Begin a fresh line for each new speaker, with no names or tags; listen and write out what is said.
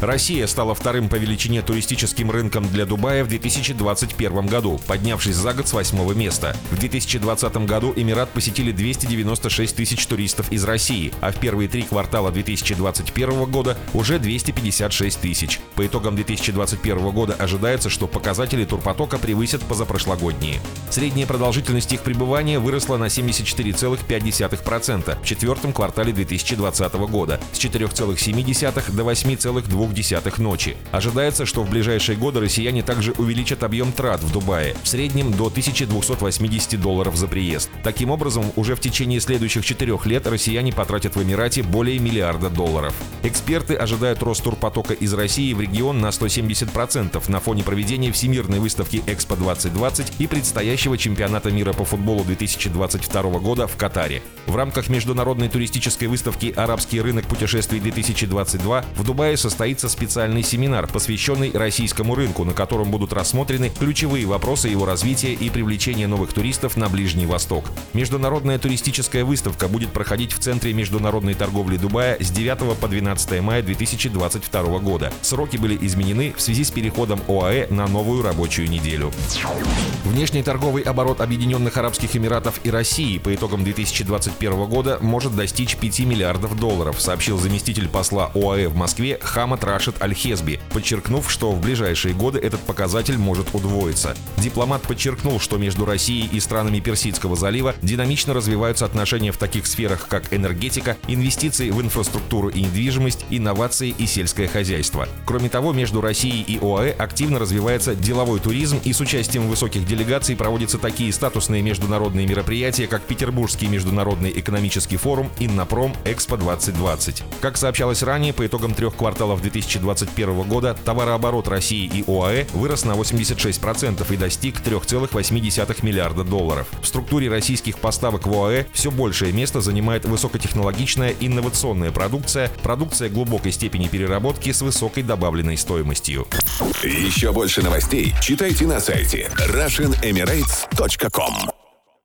Россия стала вторым по величине туристическим рынком для Дубая в 2021 году, поднявшись за год с восьмого места. В 2020 году Эмират посетили 296 тысяч туристов из России, а в первые три квартала 2021 года уже 256 тысяч. По итогам 2021 года ожидается, что показатели турпотока превысят позапрошлогодние. Средняя продолжительность их пребывания выросла на 74,5% в четвертом квартале 2020 года с 4,7 до 8,2 0,2 ночи. Ожидается, что в ближайшие годы россияне также увеличат объем трат в Дубае, в среднем до 1280 долларов за приезд. Таким образом, уже в течение следующих четырех лет россияне потратят в Эмирате более миллиарда долларов. Эксперты ожидают рост турпотока из России в регион на 170% на фоне проведения Всемирной выставки Экспо 2020 и предстоящего чемпионата мира по футболу 2022 года в Катаре. В рамках международной туристической выставки «Арабский рынок путешествий 2022» в Дубае состоится состоится специальный семинар, посвященный российскому рынку, на котором будут рассмотрены ключевые вопросы его развития и привлечения новых туристов на Ближний Восток. Международная туристическая выставка будет проходить в Центре международной торговли Дубая с 9 по 12 мая 2022 года. Сроки были изменены в связи с переходом ОАЭ на новую рабочую неделю. Внешний торговый оборот Объединенных Арабских Эмиратов и России по итогам 2021 года может достичь 5 миллиардов долларов, сообщил заместитель посла ОАЭ в Москве Хамад Рашид Аль-Хезби, подчеркнув, что в ближайшие годы этот показатель может удвоиться. Дипломат подчеркнул, что между Россией и странами Персидского залива динамично развиваются отношения в таких сферах, как энергетика, инвестиции в инфраструктуру и недвижимость, инновации и сельское хозяйство. Кроме того, между Россией и ОАЭ активно развивается деловой туризм и с участием высоких делегаций проводятся такие статусные международные мероприятия, как Петербургский международный экономический форум «Иннопром Экспо 2020». Как сообщалось ранее, по итогам трех кварталов 2020 2021 года товарооборот России и ОАЭ вырос на 86% и достиг 3,8 миллиарда долларов. В структуре российских поставок в ОАЭ все большее место занимает высокотехнологичная инновационная продукция, продукция глубокой степени переработки с высокой добавленной стоимостью.
Еще больше новостей читайте на сайте RussianEmirates.com